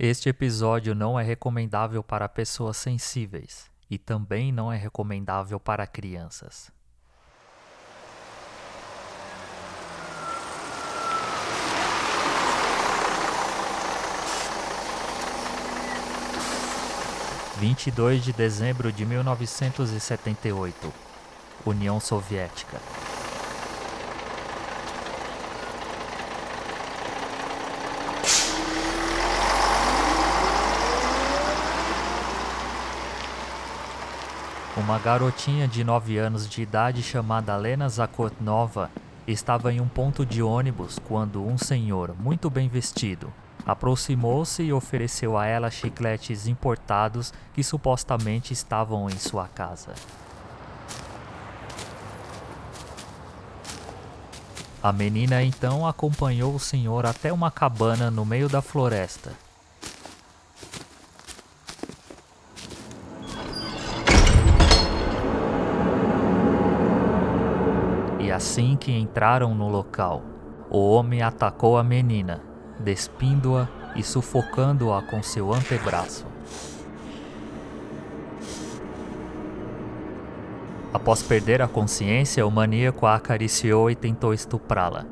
Este episódio não é recomendável para pessoas sensíveis e também não é recomendável para crianças. Vinte e dois de dezembro de mil novecentos e setenta e oito, União Soviética. Uma garotinha de 9 anos de idade chamada Lena Zakotnova estava em um ponto de ônibus quando um senhor, muito bem vestido, aproximou-se e ofereceu a ela chicletes importados que supostamente estavam em sua casa. A menina então acompanhou o senhor até uma cabana no meio da floresta assim que entraram no local, o homem atacou a menina, despindo-a e sufocando-a com seu antebraço. Após perder a consciência, o maníaco a acariciou e tentou estuprá-la.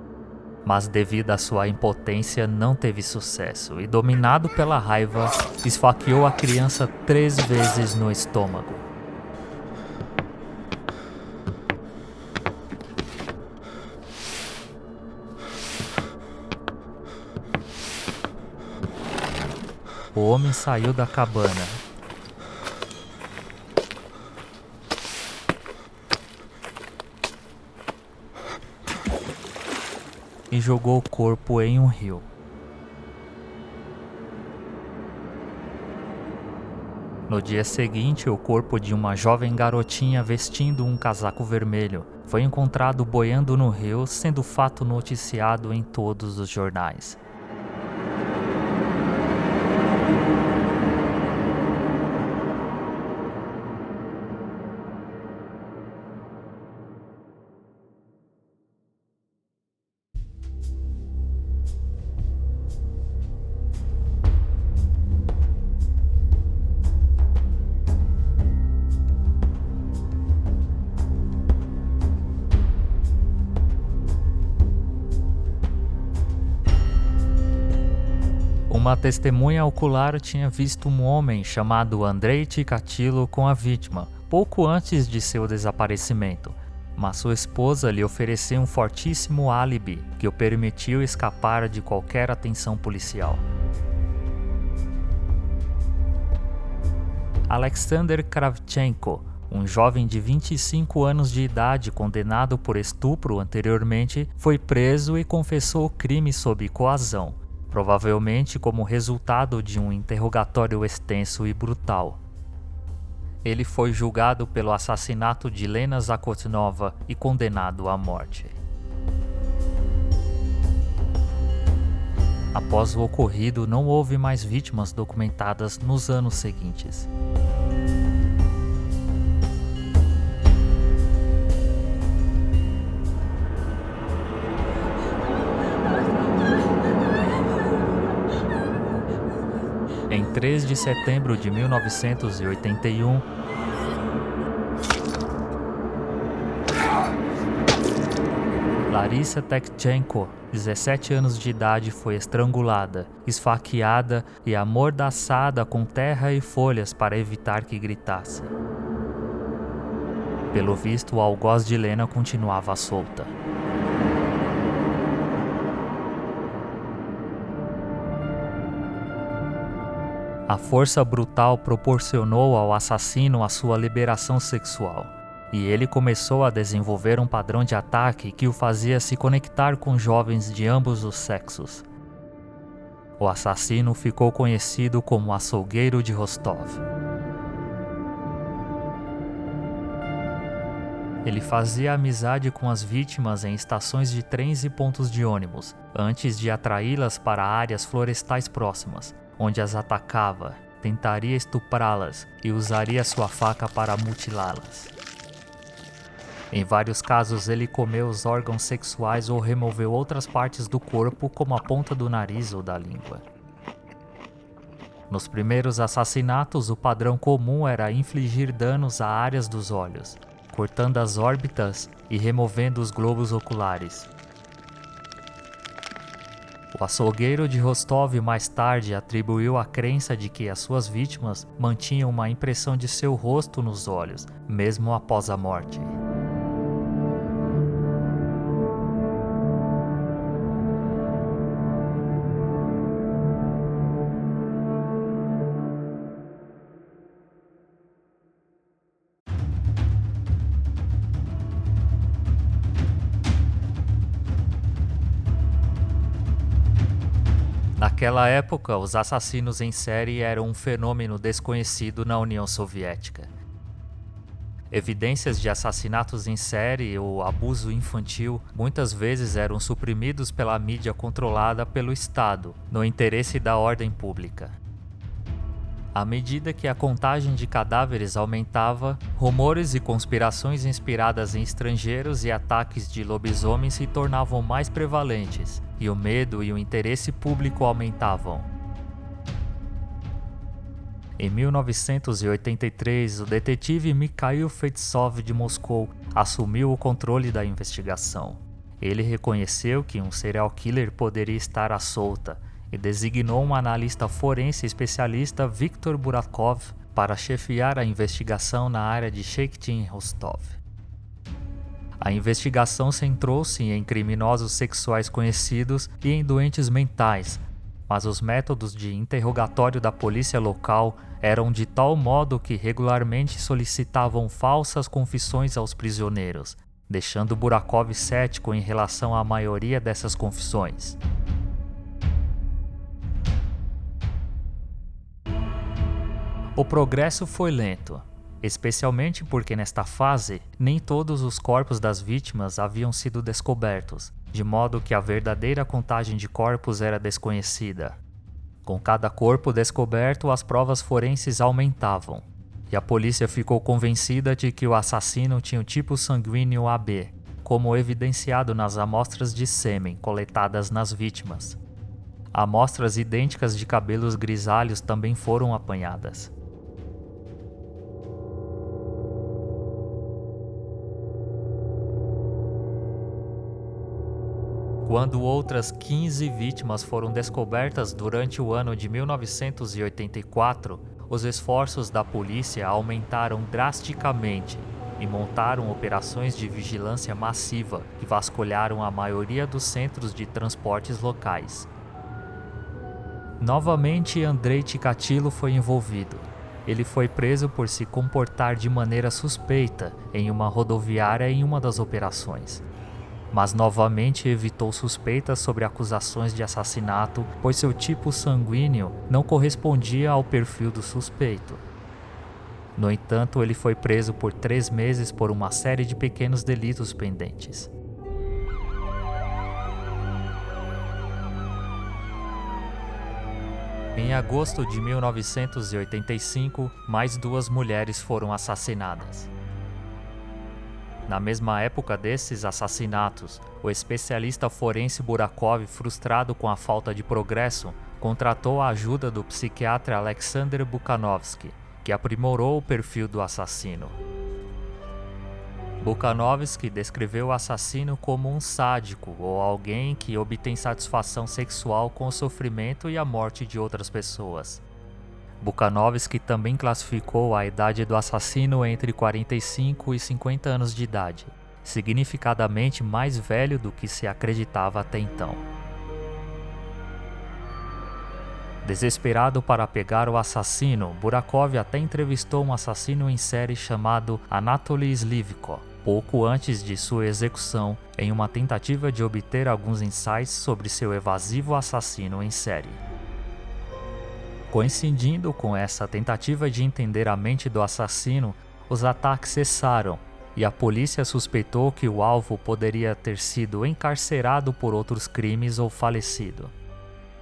Mas, devido à sua impotência, não teve sucesso e, dominado pela raiva, esfaqueou a criança três vezes no estômago. O homem saiu da cabana. E jogou o corpo em um rio. No dia seguinte, o corpo de uma jovem garotinha vestindo um casaco vermelho foi encontrado boiando no rio, sendo fato noticiado em todos os jornais. Testemunha ocular tinha visto um homem chamado Andrei Ticatilo com a vítima, pouco antes de seu desaparecimento, mas sua esposa lhe ofereceu um fortíssimo álibi que o permitiu escapar de qualquer atenção policial. Alexander Kravchenko, um jovem de 25 anos de idade condenado por estupro anteriormente, foi preso e confessou o crime sob coação provavelmente como resultado de um interrogatório extenso e brutal. Ele foi julgado pelo assassinato de Lena Zakotnova e condenado à morte. Após o ocorrido, não houve mais vítimas documentadas nos anos seguintes. 3 de setembro de 1981, Larissa Tekchenko, 17 anos de idade, foi estrangulada, esfaqueada e amordaçada com terra e folhas para evitar que gritasse. Pelo visto, o algoz de Lena continuava solta. A força brutal proporcionou ao assassino a sua liberação sexual, e ele começou a desenvolver um padrão de ataque que o fazia se conectar com jovens de ambos os sexos. O assassino ficou conhecido como açougueiro de Rostov. Ele fazia amizade com as vítimas em estações de trens e pontos de ônibus, antes de atraí-las para áreas florestais próximas, onde as atacava, tentaria estuprá-las e usaria sua faca para mutilá-las. Em vários casos, ele comeu os órgãos sexuais ou removeu outras partes do corpo, como a ponta do nariz ou da língua. Nos primeiros assassinatos, o padrão comum era infligir danos a áreas dos olhos, cortando as órbitas e removendo os globos oculares. O açougueiro de Rostov mais tarde atribuiu a crença de que as suas vítimas mantinham uma impressão de seu rosto nos olhos, mesmo após a morte. Naquela época, os assassinos em série eram um fenômeno desconhecido na União Soviética. Evidências de assassinatos em série ou abuso infantil muitas vezes eram suprimidos pela mídia controlada pelo Estado, no interesse da ordem pública. À medida que a contagem de cadáveres aumentava, rumores e conspirações inspiradas em estrangeiros e ataques de lobisomens se tornavam mais prevalentes, e o medo e o interesse público aumentavam. Em 1983, o detetive Mikhail Feitsov de Moscou assumiu o controle da investigação. Ele reconheceu que um serial killer poderia estar à solta e designou um analista forense especialista Viktor Burakov para chefiar a investigação na área de Shektin Rostov. A investigação centrou-se em criminosos sexuais conhecidos e em doentes mentais, mas os métodos de interrogatório da polícia local eram de tal modo que regularmente solicitavam falsas confissões aos prisioneiros, deixando Burakov cético em relação à maioria dessas confissões. O progresso foi lento, especialmente porque nesta fase nem todos os corpos das vítimas haviam sido descobertos, de modo que a verdadeira contagem de corpos era desconhecida. Com cada corpo descoberto, as provas forenses aumentavam, e a polícia ficou convencida de que o assassino tinha o tipo sanguíneo AB, como evidenciado nas amostras de sêmen coletadas nas vítimas. Amostras idênticas de cabelos grisalhos também foram apanhadas. Quando outras 15 vítimas foram descobertas durante o ano de 1984, os esforços da polícia aumentaram drasticamente e montaram operações de vigilância massiva que vasculharam a maioria dos centros de transportes locais. Novamente, Andrei Ticatilo foi envolvido. Ele foi preso por se comportar de maneira suspeita em uma rodoviária em uma das operações mas novamente evitou suspeitas sobre acusações de assassinato, pois seu tipo sanguíneo não correspondia ao perfil do suspeito. No entanto, ele foi preso por três meses por uma série de pequenos delitos pendentes. Em agosto de 1985, mais duas mulheres foram assassinadas. Na mesma época desses assassinatos, o especialista forense Burakov, frustrado com a falta de progresso, contratou a ajuda do psiquiatra Alexander Bukhanovsky, que aprimorou o perfil do assassino. Bukhanovsky descreveu o assassino como um sádico ou alguém que obtém satisfação sexual com o sofrimento e a morte de outras pessoas. Bukhanovsky também classificou a idade do assassino entre 45 e 50 anos de idade, significadamente mais velho do que se acreditava até então. Desesperado para pegar o assassino, Burakov até entrevistou um assassino em série chamado Anatoly Slivko, pouco antes de sua execução, em uma tentativa de obter alguns insights sobre seu evasivo assassino em série. Coincidindo com essa tentativa de entender a mente do assassino, os ataques cessaram e a polícia suspeitou que o alvo poderia ter sido encarcerado por outros crimes ou falecido.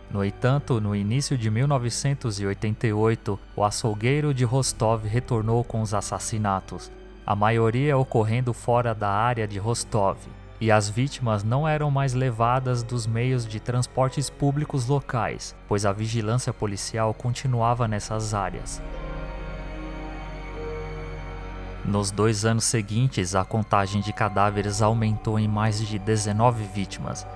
No entanto, no início de 1988, o açougueiro de Rostov retornou com os assassinatos, a maioria ocorrendo fora da área de Rostov, e as vítimas não eram mais levadas dos meios de transportes públicos locais, pois a vigilância policial continuava nessas áreas. Nos dois anos seguintes, a contagem de cadáveres aumentou em mais de 19 vítimas,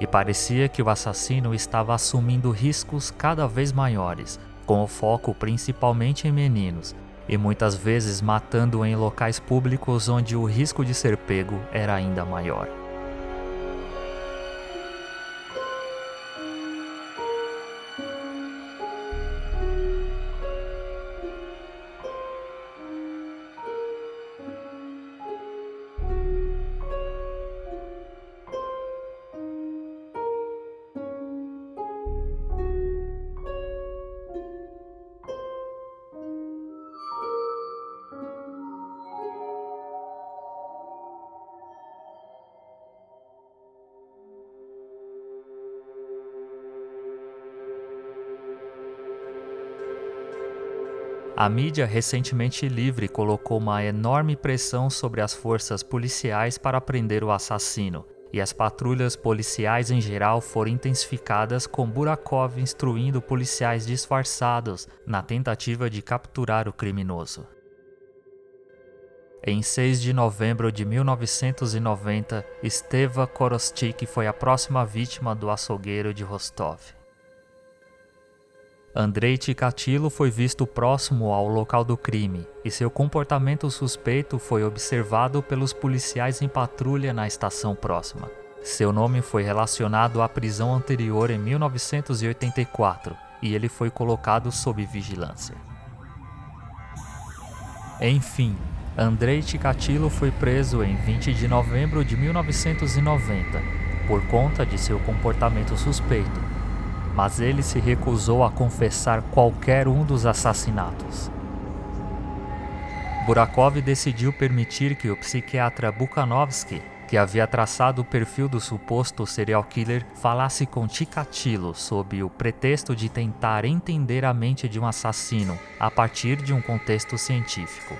e parecia que o assassino estava assumindo riscos cada vez maiores, com o foco principalmente em meninos, e muitas vezes matando em locais públicos onde o risco de ser pego era ainda maior. A mídia recentemente livre colocou uma enorme pressão sobre as forças policiais para prender o assassino, e as patrulhas policiais em geral foram intensificadas com Burakov instruindo policiais disfarçados na tentativa de capturar o criminoso. Em 6 de novembro de 1990, Steva Korostik foi a próxima vítima do açougueiro de Rostov. Andrei Ticatilo foi visto próximo ao local do crime e seu comportamento suspeito foi observado pelos policiais em patrulha na estação próxima. Seu nome foi relacionado à prisão anterior em 1984 e ele foi colocado sob vigilância. Enfim, Andrei Ticatilo foi preso em 20 de novembro de 1990 por conta de seu comportamento suspeito mas ele se recusou a confessar qualquer um dos assassinatos. Burakov decidiu permitir que o psiquiatra Bukhanovsky, que havia traçado o perfil do suposto serial killer, falasse com Chikatilo sob o pretexto de tentar entender a mente de um assassino a partir de um contexto científico.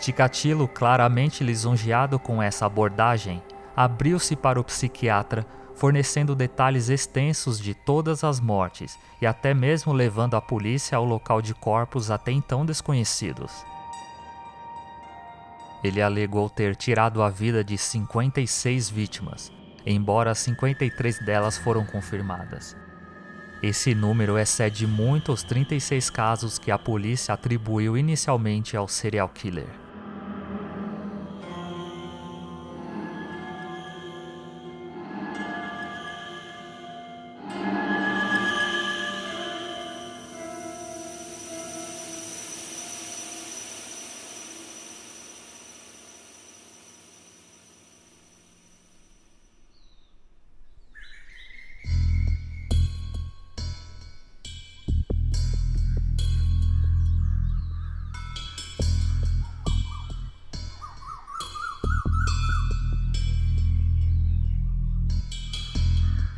Chikatilo, claramente lisonjeado com essa abordagem, abriu-se para o psiquiatra fornecendo detalhes extensos de todas as mortes e até mesmo levando a polícia ao local de corpos até então desconhecidos. Ele alegou ter tirado a vida de 56 vítimas, embora 53 delas foram confirmadas. Esse número excede muito os 36 casos que a polícia atribuiu inicialmente ao serial killer.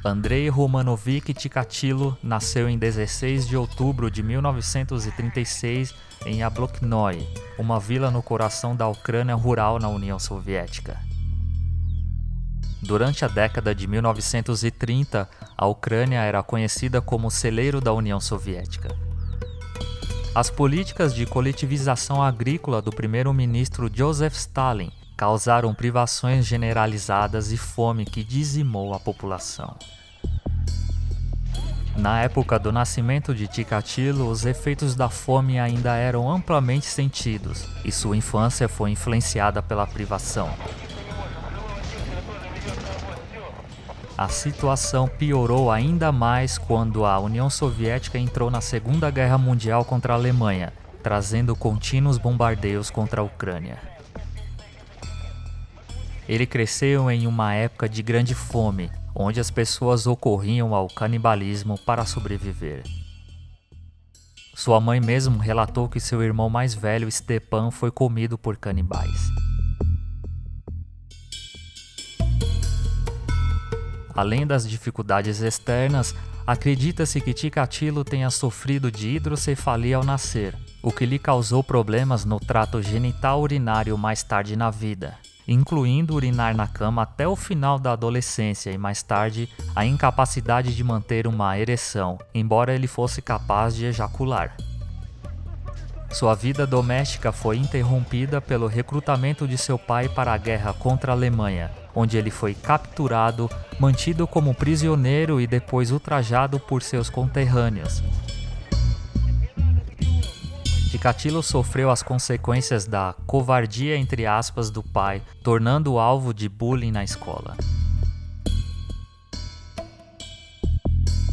Andrei Romanovic Tikatilo nasceu em 16 de outubro de 1936 em Abloknoye, uma vila no coração da Ucrânia rural na União Soviética. Durante a década de 1930, a Ucrânia era conhecida como celeiro da União Soviética. As políticas de coletivização agrícola do primeiro-ministro Joseph Stalin causaram privações generalizadas e fome que dizimou a população. Na época do nascimento de Ticatilo, os efeitos da fome ainda eram amplamente sentidos e sua infância foi influenciada pela privação. A situação piorou ainda mais quando a União Soviética entrou na Segunda Guerra Mundial contra a Alemanha, trazendo contínuos bombardeios contra a Ucrânia. Ele cresceu em uma época de grande fome, onde as pessoas ocorriam ao canibalismo para sobreviver. Sua mãe mesmo relatou que seu irmão mais velho, Stepan, foi comido por canibais. Além das dificuldades externas, acredita-se que Ticatilo tenha sofrido de hidrocefalia ao nascer, o que lhe causou problemas no trato genital urinário mais tarde na vida incluindo urinar na cama até o final da adolescência e mais tarde a incapacidade de manter uma ereção, embora ele fosse capaz de ejacular. Sua vida doméstica foi interrompida pelo recrutamento de seu pai para a guerra contra a Alemanha, onde ele foi capturado, mantido como prisioneiro e depois ultrajado por seus conterrâneos. Ticatilo sofreu as consequências da covardia entre aspas do pai, tornando-o alvo de bullying na escola.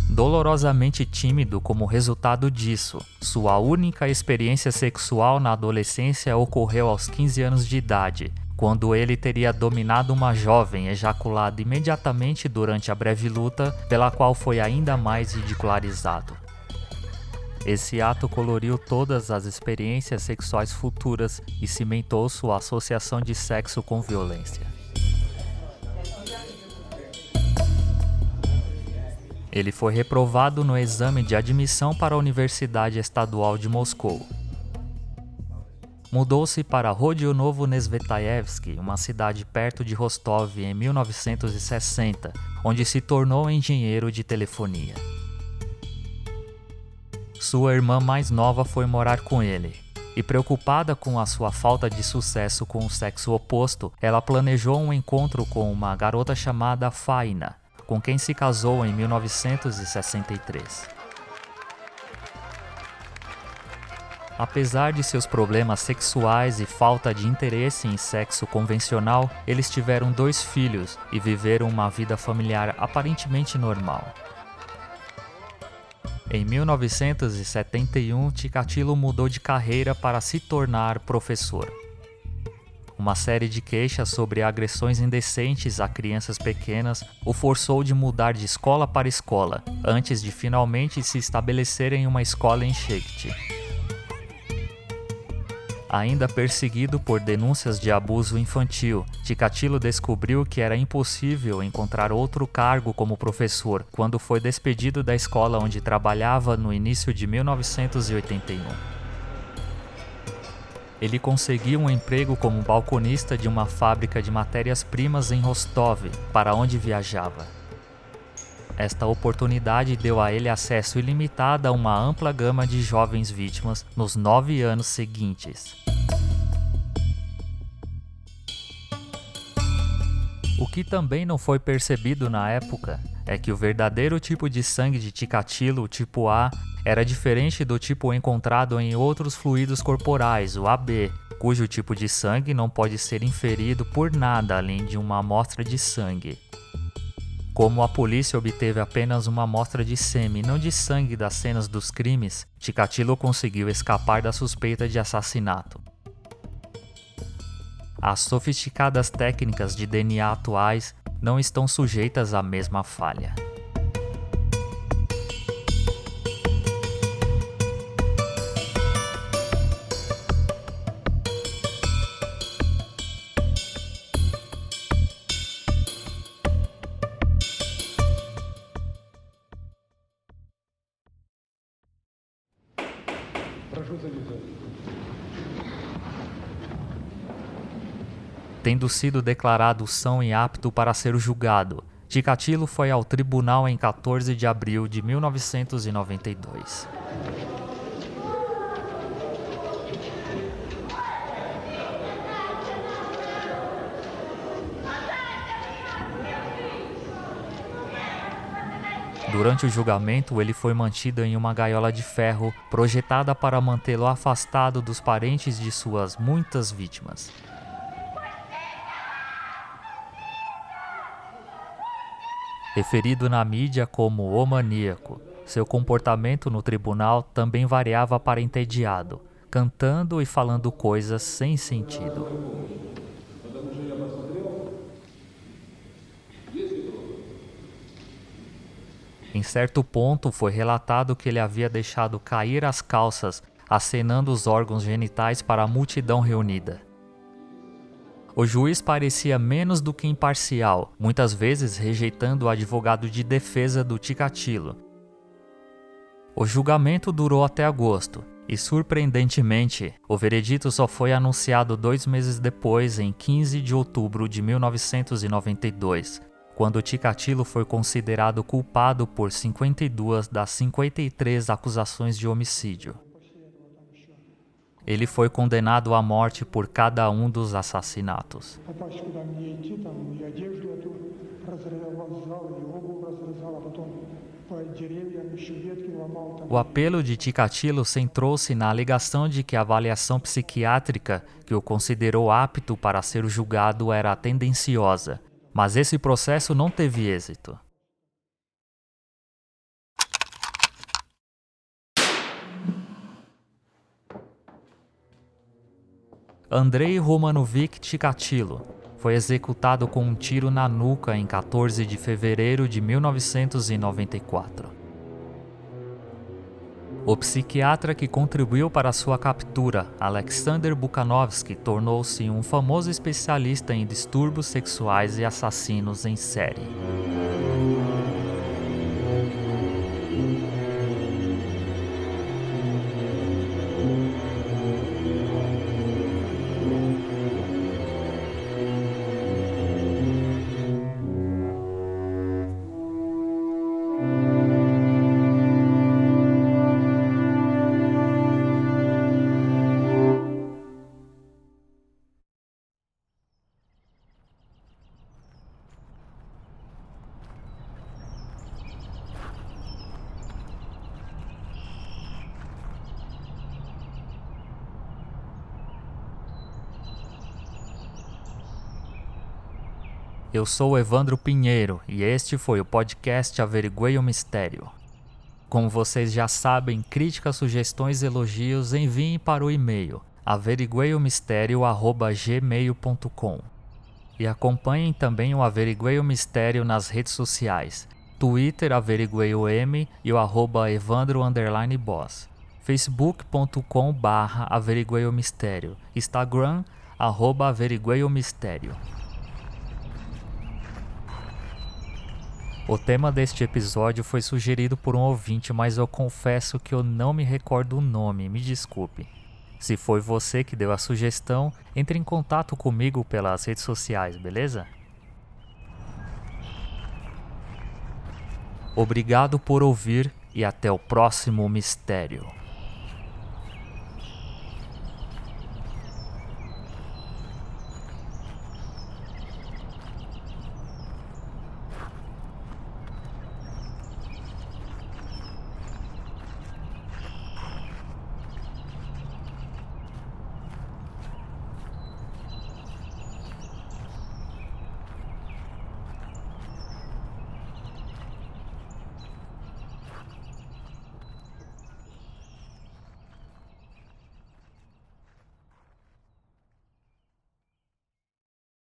dolorosamente tímido como resultado disso. Sua única experiência sexual na adolescência ocorreu aos 15 anos de idade, quando ele teria dominado uma jovem ejaculada imediatamente durante a breve luta, pela qual foi ainda mais ridicularizado. Esse ato coloriu todas as experiências sexuais futuras e cimentou sua associação de sexo com violência. Ele foi reprovado no exame de admissão para a Universidade Estadual de Moscou. Mudou-se para Rodionovo Nesvetaevsky, uma cidade perto de Rostov, em 1960, onde se tornou engenheiro de telefonia. Sua irmã mais nova foi morar com ele, e preocupada com a sua falta de sucesso com o sexo oposto, ela planejou um encontro com uma garota chamada Faina, com quem se casou em 1963. Apesar de seus problemas sexuais e falta de interesse em sexo convencional, eles tiveram dois filhos e viveram uma vida familiar aparentemente normal. Em 1971, Ticatilo mudou de carreira para se tornar professor uma série de queixas sobre agressões indecentes a crianças pequenas o forçou de mudar de escola para escola, antes de finalmente se estabelecer em uma escola em Shecht. Ainda perseguido por denúncias de abuso infantil, Ticatilo descobriu que era impossível encontrar outro cargo como professor quando foi despedido da escola onde trabalhava no início de 1981 ele conseguiu um emprego como balconista de uma fábrica de matérias-primas em Rostov, para onde viajava. Esta oportunidade deu a ele acesso ilimitado a uma ampla gama de jovens vítimas nos nove anos seguintes. O que também não foi percebido na época é que o verdadeiro tipo de sangue de Ticatilo, tipo A, era diferente do tipo encontrado em outros fluidos corporais, o AB, cujo tipo de sangue não pode ser inferido por nada além de uma amostra de sangue. Como a polícia obteve apenas uma amostra de sêmen, não de sangue das cenas dos crimes, Ticatilo conseguiu escapar da suspeita de assassinato. As sofisticadas técnicas de DNA atuais não estão sujeitas à mesma falha. Tendo sido declarado são e apto para ser julgado, Ticatilo foi ao tribunal em 14 de abril de 1992. Durante o julgamento, ele foi mantido em uma gaiola de ferro projetada para mantê-lo afastado dos parentes de suas muitas vítimas. Referido na mídia como o maníaco. Seu comportamento no tribunal também variava para entediado, cantando e falando coisas sem sentido. Em certo ponto, foi relatado que ele havia deixado cair as calças, acenando os órgãos genitais para a multidão reunida. O juiz parecia menos do que imparcial, muitas vezes rejeitando o advogado de defesa do Ticatilo. O julgamento durou até agosto, E surpreendentemente, o veredito só foi anunciado dois meses depois, em 15 de outubro de 1992, quando Ticatilo foi considerado culpado por 52 das 53 acusações de homicídio. Ele foi condenado à morte por cada um dos assassinatos. O apelo de Ticatilo centrou-se na alegação de que a avaliação psiquiátrica que o considerou apto para ser julgado era tendenciosa, mas esse processo não teve êxito. Andrei Romanovic Ticatilo foi executado com um tiro na nuca em 14 de fevereiro de 1994. O psiquiatra que contribuiu para sua captura, Alexander Bukhanovsky, tornou-se um famoso especialista em distúrbios sexuais e assassinos em série. Eu sou Evandro Pinheiro e este foi o podcast Averiguei o Mistério. Como vocês já sabem, críticas, sugestões, elogios, enviem para o e-mail averigueiomistério@gmail.com. E acompanhem também o Averiguei o Mistério nas redes sociais. Twitter averigueiom e o arroba evandro boss. facebook.com barra averigueiomistério. Instagram arroba averigueiomistério. O tema deste episódio foi sugerido por um ouvinte, mas eu confesso que eu não me recordo o nome, me desculpe. Se foi você que deu a sugestão, entre em contato comigo pelas redes sociais, beleza? Obrigado por ouvir e até o próximo mistério.